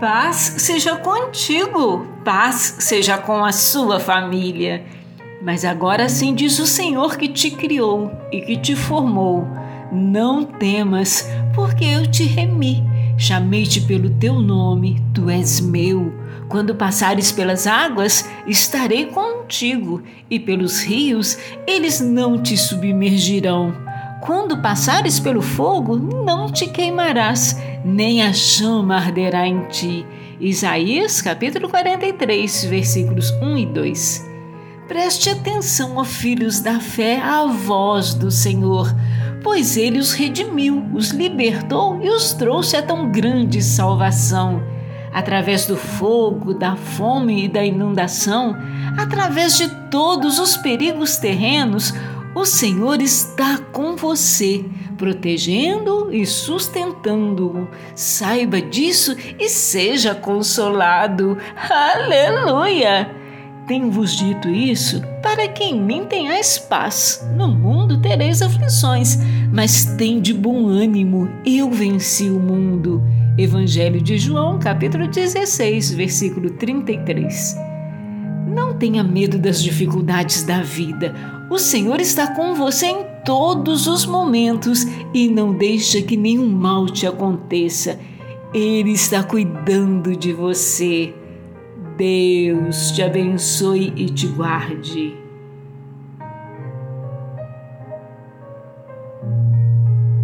Paz seja contigo, paz seja com a sua família. Mas agora sim diz o Senhor que te criou e que te formou. Não temas, porque eu te remi. Chamei-te pelo teu nome, tu és meu. Quando passares pelas águas, estarei contigo, e pelos rios, eles não te submergirão. Quando passares pelo fogo, não te queimarás, nem a chama arderá em ti. Isaías capítulo 43, versículos 1 e 2. Preste atenção, ó filhos da fé, à voz do Senhor, pois ele os redimiu, os libertou e os trouxe a tão grande salvação. Através do fogo, da fome e da inundação, através de todos os perigos terrenos, o Senhor está com você, protegendo e sustentando-o. Saiba disso e seja consolado. Aleluia! Tenho-vos dito isso para que em mim tenhais paz. No mundo tereis aflições, mas tem de bom ânimo, eu venci o mundo. Evangelho de João, capítulo 16, versículo 33. Não tenha medo das dificuldades da vida. O Senhor está com você em todos os momentos e não deixa que nenhum mal te aconteça. Ele está cuidando de você. Deus te abençoe e te guarde.